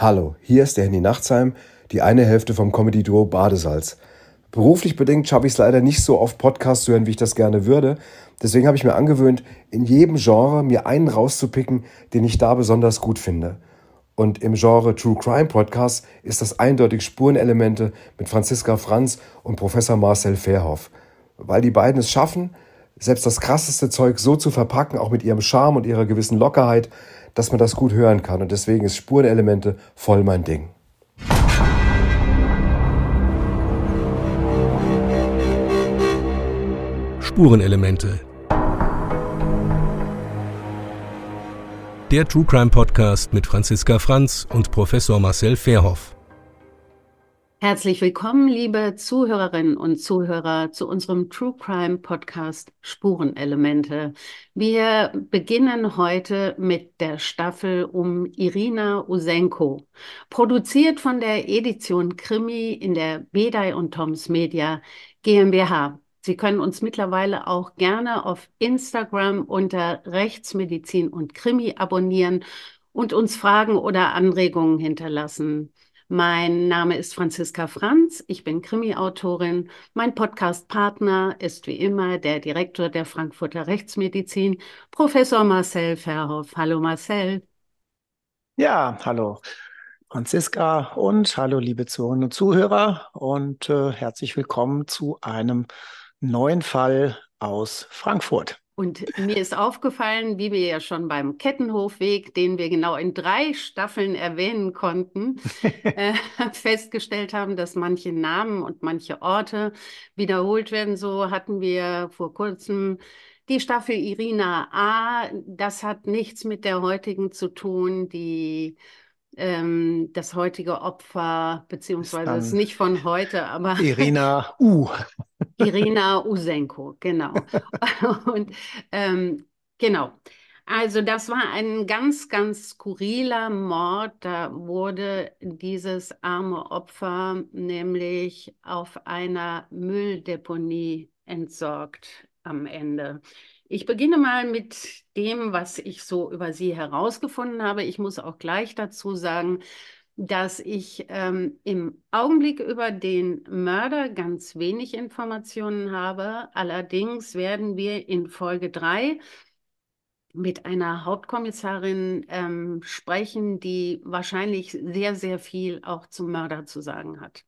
Hallo, hier ist der Handy Nachtsheim, die eine Hälfte vom Comedy-Duo Badesalz. Beruflich bedingt schaffe ich es leider nicht so oft Podcasts zu hören, wie ich das gerne würde. Deswegen habe ich mir angewöhnt, in jedem Genre mir einen rauszupicken, den ich da besonders gut finde. Und im Genre True Crime Podcast ist das eindeutig Spurenelemente mit Franziska Franz und Professor Marcel Verhoff. Weil die beiden es schaffen, selbst das krasseste Zeug so zu verpacken, auch mit ihrem Charme und ihrer gewissen Lockerheit, dass man das gut hören kann. Und deswegen ist Spurenelemente voll mein Ding. Spurenelemente. Der True Crime Podcast mit Franziska Franz und Professor Marcel Verhoff. Herzlich willkommen, liebe Zuhörerinnen und Zuhörer, zu unserem True Crime Podcast Spurenelemente. Wir beginnen heute mit der Staffel um Irina Usenko, produziert von der Edition Krimi in der Bedei und Toms Media GmbH. Sie können uns mittlerweile auch gerne auf Instagram unter Rechtsmedizin und Krimi abonnieren und uns Fragen oder Anregungen hinterlassen. Mein Name ist Franziska Franz, ich bin Krimi-Autorin. Mein Podcast-Partner ist wie immer der Direktor der Frankfurter Rechtsmedizin, Professor Marcel Verhoff. Hallo Marcel. Ja, hallo Franziska und hallo liebe Zuhörerinnen und Zuhörer und äh, herzlich willkommen zu einem neuen Fall aus Frankfurt. Und mir ist aufgefallen, wie wir ja schon beim Kettenhofweg, den wir genau in drei Staffeln erwähnen konnten, äh, festgestellt haben, dass manche Namen und manche Orte wiederholt werden. So hatten wir vor kurzem die Staffel Irina A. Das hat nichts mit der heutigen zu tun. Die ähm, das heutige Opfer, beziehungsweise ist nicht von heute, aber Irina U. Irina Usenko, genau. Und ähm, genau. Also das war ein ganz, ganz skurriler Mord. Da wurde dieses arme Opfer nämlich auf einer Mülldeponie entsorgt am Ende. Ich beginne mal mit dem, was ich so über sie herausgefunden habe. Ich muss auch gleich dazu sagen, dass ich ähm, im Augenblick über den Mörder ganz wenig Informationen habe. Allerdings werden wir in Folge 3 mit einer Hauptkommissarin ähm, sprechen, die wahrscheinlich sehr, sehr viel auch zum Mörder zu sagen hat.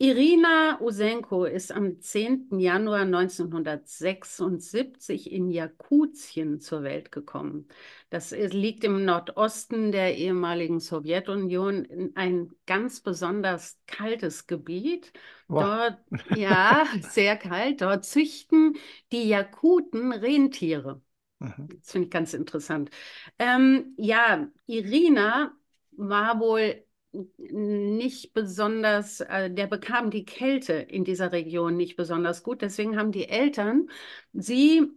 Irina Usenko ist am 10. Januar 1976 in Jakutien zur Welt gekommen. Das liegt im Nordosten der ehemaligen Sowjetunion, in ein ganz besonders kaltes Gebiet. Wow. Dort, ja, sehr kalt. Dort züchten die Jakuten Rentiere. Mhm. Das finde ich ganz interessant. Ähm, ja, Irina war wohl nicht besonders, äh, der bekam die Kälte in dieser Region nicht besonders gut. Deswegen haben die Eltern sie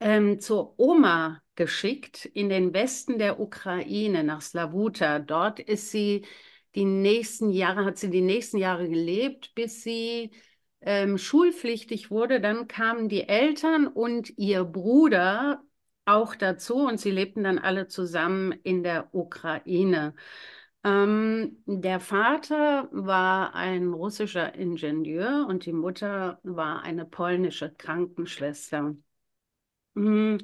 ähm, zur Oma geschickt in den Westen der Ukraine, nach Slavuta. Dort ist sie die nächsten Jahre, hat sie die nächsten Jahre gelebt, bis sie ähm, schulpflichtig wurde. Dann kamen die Eltern und ihr Bruder auch dazu und sie lebten dann alle zusammen in der Ukraine. Ähm, der Vater war ein russischer Ingenieur und die Mutter war eine polnische Krankenschwester. Mhm.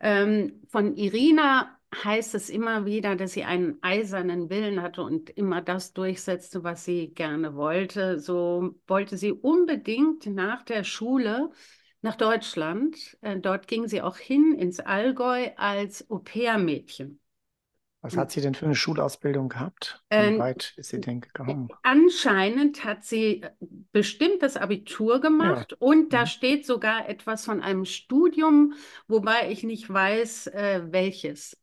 Ähm, von Irina heißt es immer wieder, dass sie einen eisernen Willen hatte und immer das durchsetzte, was sie gerne wollte. So wollte sie unbedingt nach der Schule nach Deutschland. Äh, dort ging sie auch hin ins Allgäu als Au-pair-Mädchen. Was hat sie denn für eine Schulausbildung gehabt? Wie ähm, weit ist sie denn gekommen? Anscheinend hat sie äh, bestimmt das Abitur gemacht ja. und da mhm. steht sogar etwas von einem Studium, wobei ich nicht weiß, äh, welches.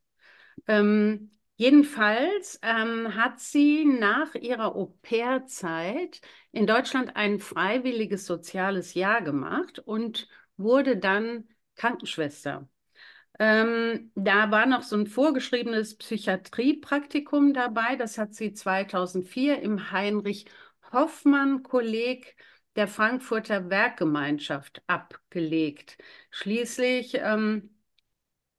Ähm, jedenfalls ähm, hat sie nach ihrer Au-pair-Zeit in Deutschland ein freiwilliges soziales Jahr gemacht und wurde dann Krankenschwester. Ähm, da war noch so ein vorgeschriebenes Psychiatriepraktikum dabei. Das hat sie 2004 im Heinrich Hoffmann Kolleg der Frankfurter Werkgemeinschaft abgelegt. Schließlich ähm,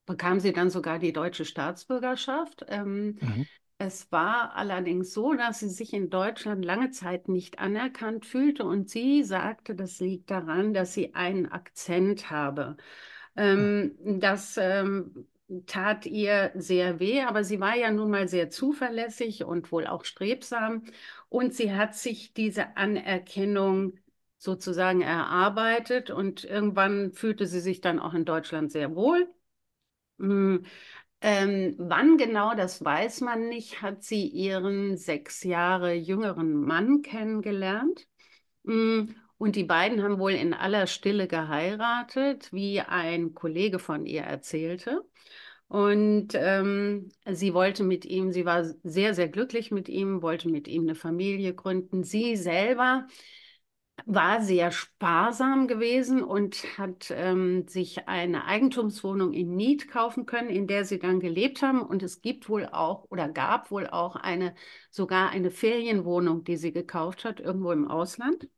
bekam sie dann sogar die deutsche Staatsbürgerschaft. Ähm, mhm. Es war allerdings so, dass sie sich in Deutschland lange Zeit nicht anerkannt fühlte und sie sagte, das liegt daran, dass sie einen Akzent habe. Ähm, das ähm, tat ihr sehr weh, aber sie war ja nun mal sehr zuverlässig und wohl auch strebsam und sie hat sich diese Anerkennung sozusagen erarbeitet und irgendwann fühlte sie sich dann auch in Deutschland sehr wohl. Hm, ähm, wann genau, das weiß man nicht, hat sie ihren sechs Jahre jüngeren Mann kennengelernt. Und die beiden haben wohl in aller Stille geheiratet, wie ein Kollege von ihr erzählte. Und ähm, sie wollte mit ihm, sie war sehr, sehr glücklich mit ihm, wollte mit ihm eine Familie gründen. Sie selber war sehr sparsam gewesen und hat ähm, sich eine Eigentumswohnung in Nied kaufen können, in der sie dann gelebt haben. Und es gibt wohl auch oder gab wohl auch eine, sogar eine Ferienwohnung, die sie gekauft hat, irgendwo im Ausland.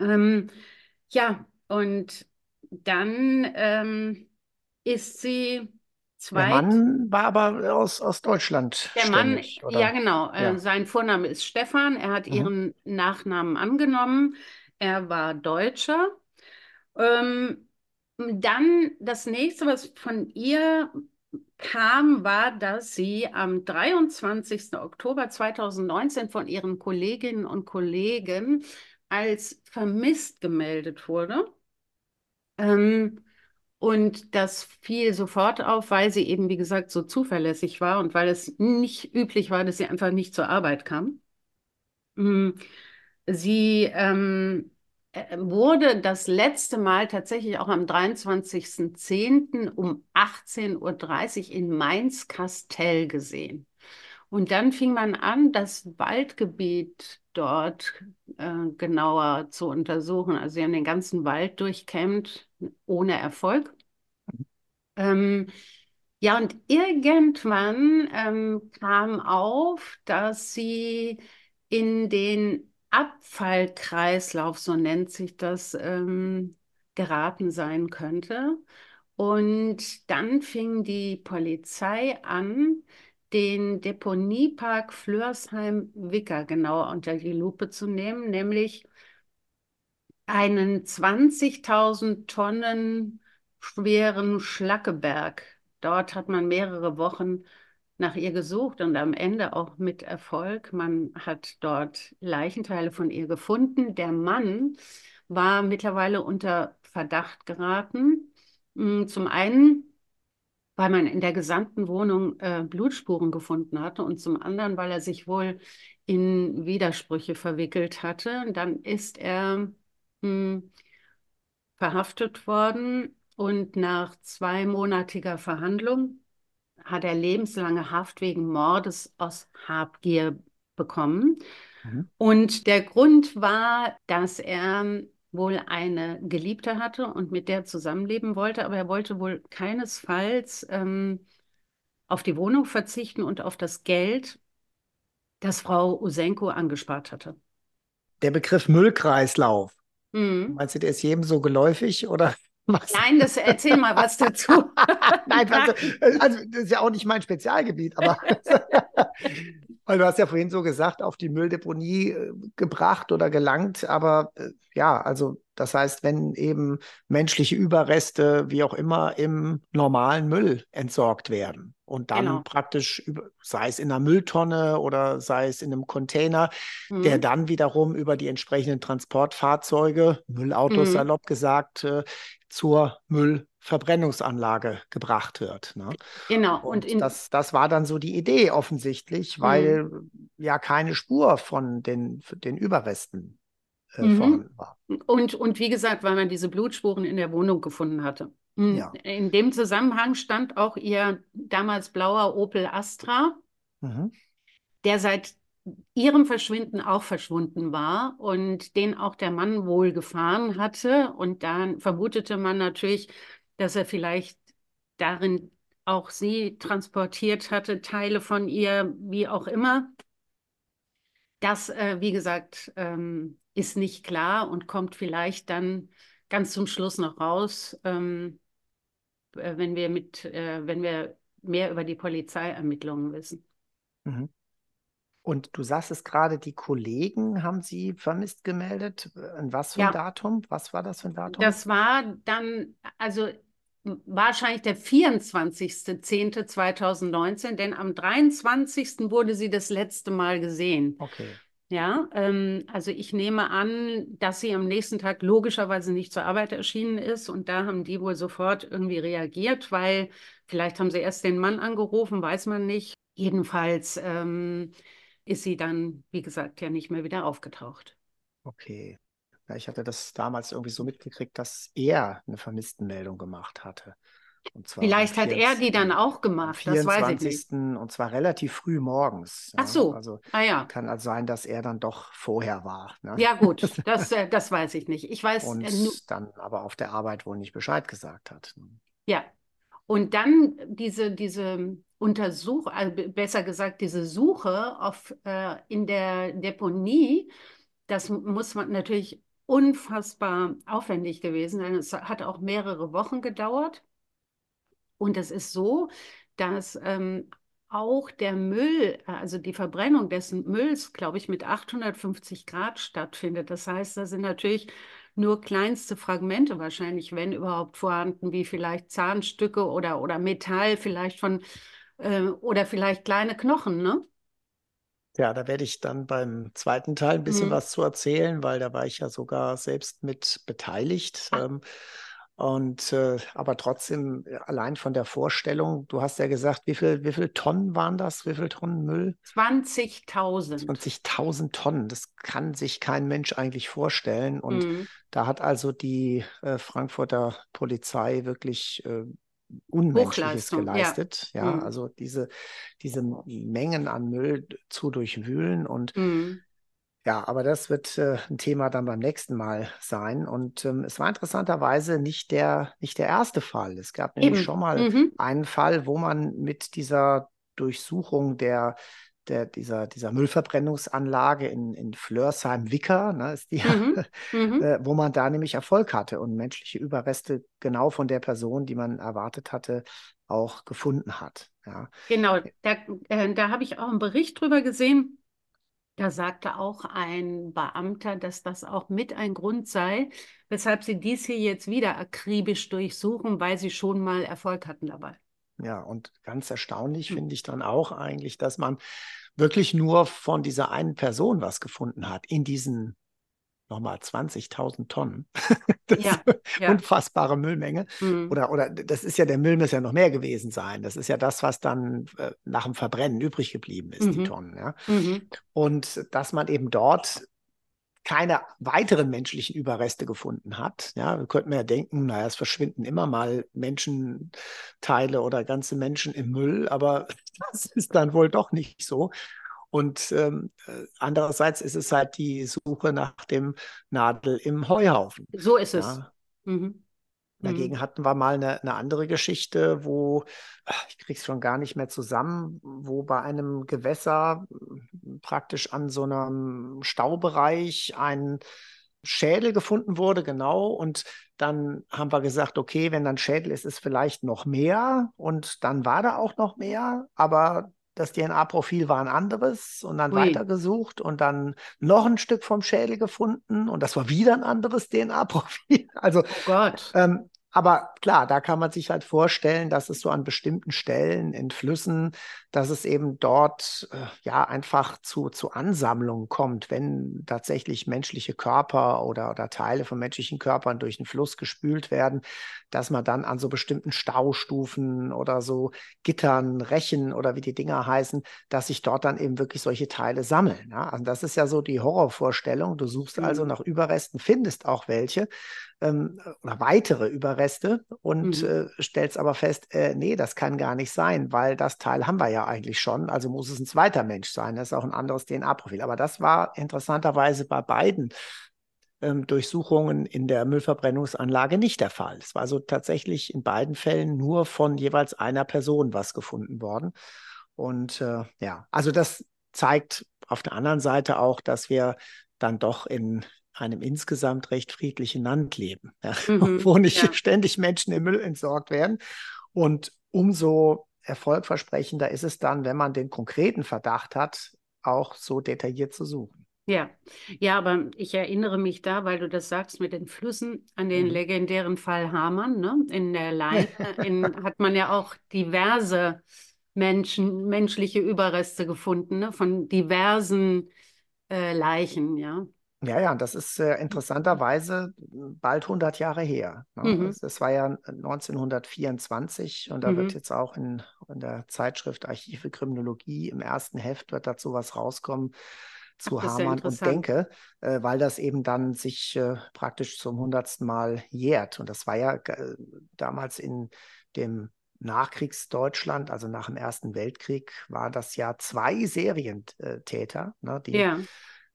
Ähm, ja, und dann ähm, ist sie Zweit, der Mann war aber aus, aus Deutschland. Der Mann, oder? ja genau. Äh, ja. Äh, sein Vorname ist Stefan. Er hat mhm. ihren Nachnamen angenommen. Er war Deutscher. Ähm, dann das nächste, was von ihr kam, war, dass sie am 23. Oktober 2019 von ihren Kolleginnen und Kollegen als vermisst gemeldet wurde. Ähm, und das fiel sofort auf, weil sie eben, wie gesagt, so zuverlässig war und weil es nicht üblich war, dass sie einfach nicht zur Arbeit kam. Hm, sie ähm, äh, wurde das letzte Mal tatsächlich auch am 23.10. um 18.30 Uhr in Mainz-Kastell gesehen. Und dann fing man an, das Waldgebiet dort äh, genauer zu untersuchen. Also sie haben den ganzen Wald durchkämmt, ohne Erfolg. Ähm, ja, und irgendwann ähm, kam auf, dass sie in den Abfallkreislauf, so nennt sich das, ähm, geraten sein könnte. Und dann fing die Polizei an, den Deponiepark Flörsheim-Wicker genauer unter die Lupe zu nehmen, nämlich einen 20.000 Tonnen schweren Schlackeberg. Dort hat man mehrere Wochen nach ihr gesucht und am Ende auch mit Erfolg. Man hat dort Leichenteile von ihr gefunden. Der Mann war mittlerweile unter Verdacht geraten. Hm, zum einen weil man in der gesamten Wohnung äh, Blutspuren gefunden hatte und zum anderen, weil er sich wohl in Widersprüche verwickelt hatte. Und dann ist er mh, hm, verhaftet worden und nach zweimonatiger Verhandlung hat er lebenslange Haft wegen Mordes aus Habgier bekommen. Mhm. Und der Grund war, dass er wohl eine Geliebte hatte und mit der zusammenleben wollte, aber er wollte wohl keinesfalls ähm, auf die Wohnung verzichten und auf das Geld, das Frau Usenko angespart hatte. Der Begriff Müllkreislauf, mhm. meinst du, der ist jedem so geläufig oder? Was? Nein, das erzähl mal was dazu. Nein, also, also, das ist ja auch nicht mein Spezialgebiet, aber weil du hast ja vorhin so gesagt, auf die Mülldeponie äh, gebracht oder gelangt, aber äh, ja, also das heißt, wenn eben menschliche Überreste, wie auch immer, im normalen Müll entsorgt werden und dann genau. praktisch, sei es in einer Mülltonne oder sei es in einem Container, mhm. der dann wiederum über die entsprechenden Transportfahrzeuge, Müllautos mhm. salopp gesagt, äh, zur Müllverbrennungsanlage gebracht wird. Ne? Genau. Und, und das, das war dann so die Idee offensichtlich, weil mhm. ja keine Spur von den, den Überresten äh, mhm. vorhanden war. Und, und wie gesagt, weil man diese Blutspuren in der Wohnung gefunden hatte. Mhm. Ja. In dem Zusammenhang stand auch ihr damals blauer Opel Astra, mhm. der seit ihrem Verschwinden auch verschwunden war und den auch der Mann wohl gefahren hatte. Und dann vermutete man natürlich, dass er vielleicht darin auch sie transportiert hatte, Teile von ihr, wie auch immer. Das, äh, wie gesagt, ähm, ist nicht klar und kommt vielleicht dann ganz zum Schluss noch raus, ähm, äh, wenn wir mit, äh, wenn wir mehr über die Polizeiermittlungen wissen. Mhm. Und du sagst es gerade, die Kollegen haben sie vermisst gemeldet. In was für ein Ja. Datum? Was war das für ein Datum? Das war dann, also wahrscheinlich der 24.10.2019, denn am 23. wurde sie das letzte Mal gesehen. okay. Ja, ähm, also ich nehme an, dass sie am nächsten Tag logischerweise nicht zur Arbeit erschienen ist und da haben die wohl sofort irgendwie reagiert, weil vielleicht haben sie erst den Mann angerufen, weiß man nicht. Jedenfalls ähm, ist sie dann, wie gesagt, ja nicht mehr wieder aufgetaucht. Okay. Ja, ich hatte das damals irgendwie so mitgekriegt, dass er eine Vermisstenmeldung gemacht hatte. Vielleicht hat er die dann 24. auch gemacht, das weiß ich nicht. 24. und zwar relativ früh morgens. Ach Ja, so, also ah ja. kann also sein, dass er dann doch vorher war. Ne? Ja gut, das, äh, das weiß ich nicht. Ich weiß Und äh, dann aber auf der Arbeit wohl nicht Bescheid gesagt hat. Ja, und dann diese, diese Untersuchung, also be- besser gesagt, diese Suche auf, äh, in der Deponie, das muss man natürlich unfassbar aufwendig gewesen. Es hat auch mehrere Wochen gedauert. Und es ist so, dass ähm, auch der Müll, also die Verbrennung des Mülls, glaube ich, mit 850 Grad stattfindet. Das heißt, da sind natürlich nur kleinste Fragmente wahrscheinlich, wenn überhaupt vorhanden, wie vielleicht Zahnstücke oder, oder Metall, vielleicht von, äh, oder vielleicht kleine Knochen, ne? Ja, da werde ich dann beim zweiten Teil ein bisschen Mhm. was zu erzählen, weil da war ich ja sogar selbst mit beteiligt. Ah. Ähm, und äh, aber trotzdem, äh, allein von der Vorstellung, du hast ja gesagt, wie viel, wie viel Tonnen waren das? Wie viel Tonnen Müll? 20.000. 20.000 Tonnen. Das kann sich kein Mensch eigentlich vorstellen. Und Mhm. da hat also die äh, Frankfurter Polizei wirklich äh, Unmenschliches Hochleistung, ja. geleistet. Ja, Mhm. also diese, diese Mengen an Müll zu durchwühlen und Mhm. ja, aber das wird äh, ein Thema dann beim nächsten Mal sein. Und ähm, es war interessanterweise nicht der, nicht der erste Fall. Es gab nämlich Eben. schon mal Mhm. einen Fall, wo man mit dieser Durchsuchung der, der, dieser, dieser Müllverbrennungsanlage in, in Flörsheim-Wicker, ne, ist die, Mhm. Mhm. äh, wo man da nämlich Erfolg hatte und menschliche Überreste genau von der Person, die man erwartet hatte, auch gefunden hat. Ja. Genau, da, äh, da habe ich auch einen Bericht drüber gesehen. Da sagte auch ein Beamter, dass das auch mit ein Grund sei, weshalb sie dies hier jetzt wieder akribisch durchsuchen, weil sie schon mal Erfolg hatten dabei. Ja, und ganz erstaunlich Hm. finde ich dann auch eigentlich, dass man wirklich nur von dieser einen Person was gefunden hat in diesen nochmal 20.000 Tonnen. Das Ja, ist ja. unfassbare Müllmenge. Mhm. Oder, oder das ist ja, der Müll muss ja noch mehr gewesen sein. Das ist ja das, was dann äh, nach dem Verbrennen übrig geblieben ist, die Mhm. Tonnen. Ja. Mhm. Und dass man eben dort keine weiteren menschlichen Überreste gefunden hat. Ja, wir könnten ja denken, naja, es verschwinden immer mal Menschenteile oder ganze Menschen im Müll, aber das ist dann wohl doch nicht so. Und ähm, äh, andererseits ist es halt die Suche nach dem Nadel im Heuhaufen. So ist es. Ja, Mhm. Dagegen hatten wir mal eine, eine andere Geschichte, wo, ich krieg's schon gar nicht mehr zusammen, wo bei einem Gewässer praktisch an so einem Staubereich ein Schädel gefunden wurde, genau. Und dann haben wir gesagt, okay, wenn dann Schädel ist, ist vielleicht noch mehr. Und dann war da auch noch mehr, aber das DNA-Profil war ein anderes und dann Ui. weitergesucht und dann noch ein Stück vom Schädel gefunden und das war wieder ein anderes DNA-Profil. Also Oh ähm, aber klar, da kann man sich halt vorstellen, dass es so an bestimmten Stellen in Flüssen, dass es eben dort äh, ja einfach zu, zu Ansammlungen kommt, wenn tatsächlich menschliche Körper oder, oder Teile von menschlichen Körpern durch den Fluss gespült werden, dass man dann an so bestimmten Staustufen oder so Gittern, Rechen oder wie die Dinger heißen, dass sich dort dann eben wirklich solche Teile sammeln. Ja? Also das ist ja so die Horrorvorstellung. Du suchst also Mhm. nach Überresten, findest auch welche ähm, oder weitere Überreste und Mhm. äh, stellst aber fest, äh, nee, das kann gar nicht sein, weil das Teil haben wir ja eigentlich schon, also muss es ein zweiter Mensch sein, das ist auch ein anderes DNA-Profil. Aber das war interessanterweise bei beiden ähm, Durchsuchungen in der Müllverbrennungsanlage nicht der Fall. Es war also tatsächlich in beiden Fällen nur von jeweils einer Person was gefunden worden. Und äh, ja, also das zeigt auf der anderen Seite auch, dass wir dann doch in einem insgesamt recht friedlichen Land leben, ja, Mhm, wo nicht ja. ständig Menschen im Müll entsorgt werden. Und umso erfolgversprechender ist es dann, wenn man den konkreten Verdacht hat, auch so detailliert zu suchen. Ja, ja, aber ich erinnere mich da, weil du das sagst mit den Flüssen, an den mhm. legendären Fall Hamann. Ne? In der Leine in, hat man ja auch diverse Menschen, menschliche Überreste gefunden, ne? von diversen äh, Leichen, ja. Ja, ja, das ist äh, interessanterweise bald 100 Jahre her. Ne? Mhm. Das, das, war ja 1924 und da mhm. wird jetzt auch in, in der Zeitschrift Archive Kriminologie im ersten Heft wird dazu was rauskommen zu Ach, Hamann und Denke, äh, weil das eben dann sich äh, praktisch zum hundertsten Mal jährt. Und das war ja äh, damals in dem Nachkriegsdeutschland, also nach dem Ersten Weltkrieg, war das ja zwei Serientäter, ne, die, ja.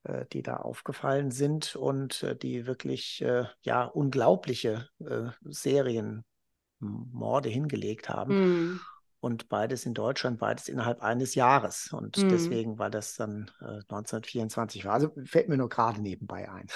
Äh, die da aufgefallen sind und äh, die wirklich äh, ja unglaubliche Serienmorde hingelegt haben. Mhm. Und beides in Deutschland, beides innerhalb eines Jahres. Und mhm. deswegen war das dann 1924 war. Also fällt mir nur gerade nebenbei ein.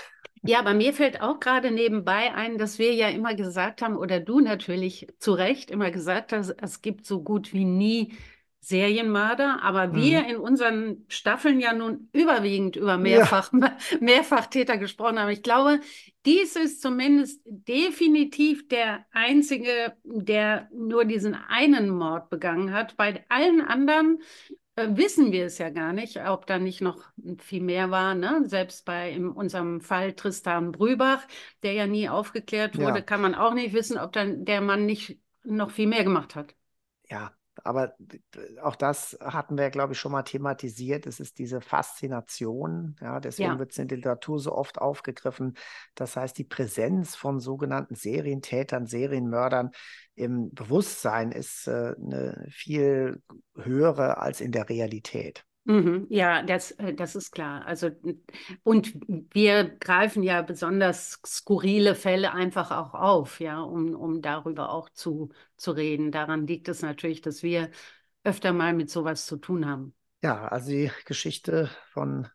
Ja, aber mir fällt auch gerade nebenbei ein, dass wir ja immer gesagt haben, oder du natürlich zu Recht immer gesagt hast, es gibt so gut wie nie Serienmörder, aber mhm. wir in unseren Staffeln ja nun überwiegend über Mehrfach, ja. Mehrfachtäter gesprochen haben. Ich glaube, dies ist zumindest definitiv der einzige, der nur diesen einen Mord begangen hat. Bei allen anderen äh, wissen wir es ja gar nicht, ob da nicht noch viel mehr war. Ne? Selbst bei in unserem Fall Tristan Brübach, der ja nie aufgeklärt wurde, ja. kann man auch nicht wissen, ob dann der Mann nicht noch viel mehr gemacht hat. Ja, aber auch das hatten wir, glaube ich, schon mal thematisiert. Es ist diese Faszination, ja, deswegen ja. wird es in der Literatur so oft aufgegriffen. Das heißt, die Präsenz von sogenannten Serientätern, Serienmördern im Bewusstsein ist äh, eine viel höhere als in der Realität. Mhm, ja, das, äh, das ist klar. Also, und wir greifen ja besonders skurrile Fälle einfach auch auf, ja, um, um darüber auch zu, zu reden. Daran liegt es natürlich, dass wir öfter mal mit sowas zu tun haben. Ja, also die Geschichte von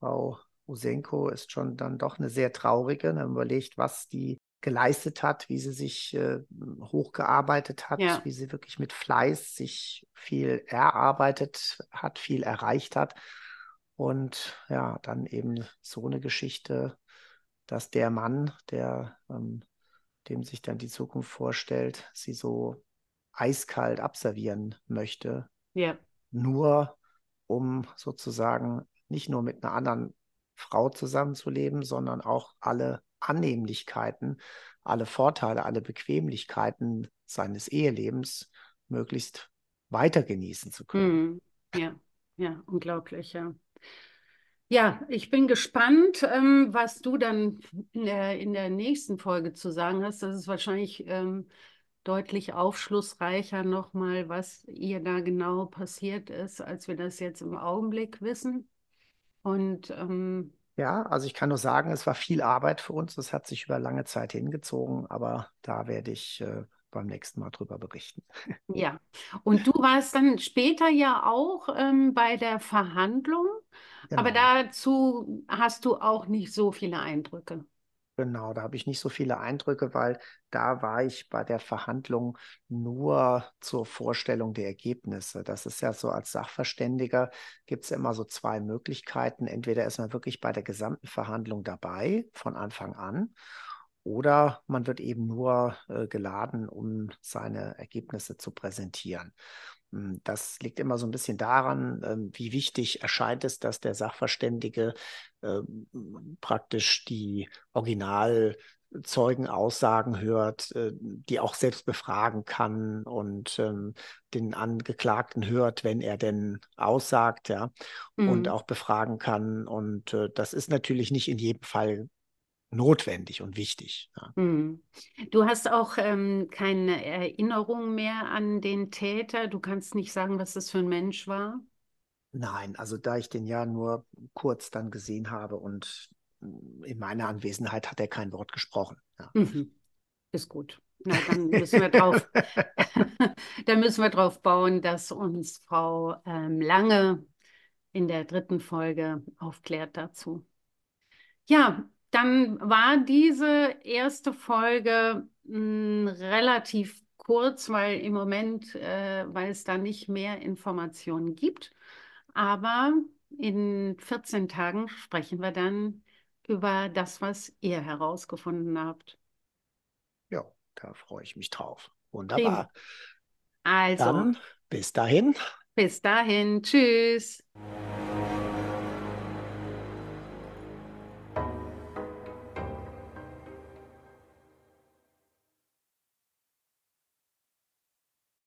Frau Usenko ist schon dann doch eine sehr traurige. Man überlegt, was die geleistet hat, wie sie sich äh, hochgearbeitet hat, ja. wie sie wirklich mit Fleiß sich viel erarbeitet hat, viel erreicht hat. Und ja, dann eben so eine Geschichte, dass der Mann, der ähm, dem sich dann die Zukunft vorstellt, sie so eiskalt abservieren möchte. Ja. Nur um sozusagen nicht nur mit einer anderen Frau zusammenzuleben, sondern auch alle Annehmlichkeiten, alle Vorteile, alle Bequemlichkeiten seines Ehelebens möglichst weiter genießen zu können. Mm, ja, ja, unglaublich, ja. Ja, ich bin gespannt, ähm, was du dann in der, in der nächsten Folge zu sagen hast. Das ist wahrscheinlich ähm, deutlich aufschlussreicher nochmal, was ihr da genau passiert ist, als wir das jetzt im Augenblick wissen. Und ähm, ja, also ich kann nur sagen, es war viel Arbeit für uns. Das hat sich über lange Zeit hingezogen, aber da werde ich äh, beim nächsten Mal drüber berichten. Ja, und du warst dann später ja auch ähm, bei der Verhandlung, genau. aber dazu hast du auch nicht so viele Eindrücke. Genau, da habe ich nicht so viele Eindrücke, weil da war ich bei der Verhandlung nur zur Vorstellung der Ergebnisse. Das ist ja so als Sachverständiger gibt es immer so zwei Möglichkeiten. Entweder ist man wirklich bei der gesamten Verhandlung dabei von Anfang an oder man wird eben nur äh, geladen, um seine Ergebnisse zu präsentieren. Hm, das liegt immer so ein bisschen daran, ähm, wie wichtig erscheint es, dass der Sachverständige ähm, praktisch die Originalzeugenaussagen hört, äh, die auch selbst befragen kann und ähm, den Angeklagten hört, wenn er denn aussagt, ja, mhm. und auch befragen kann. Und äh, das ist natürlich nicht in jedem Fall notwendig und wichtig. Ja. Hm. Du hast auch ähm, keine Erinnerung mehr an den Täter. Du kannst nicht sagen, was das für ein Mensch war. Nein, also da ich den ja nur kurz dann gesehen habe und in meiner Anwesenheit hat er kein Wort gesprochen. Ja. Mhm. Ist gut. Na, dann müssen wir drauf, dann müssen wir drauf bauen, dass uns Frau ähm, Lange in der dritten Folge aufklärt dazu. Ja, dann war diese erste Folge mh, hm, relativ kurz, weil im Moment, äh, weil es da nicht mehr Informationen gibt. Aber in 14 Tagen sprechen wir dann über das, was ihr herausgefunden habt. Ja, da freue ich mich drauf. Wunderbar. Also, Dann bis dahin. bis dahin. Tschüss.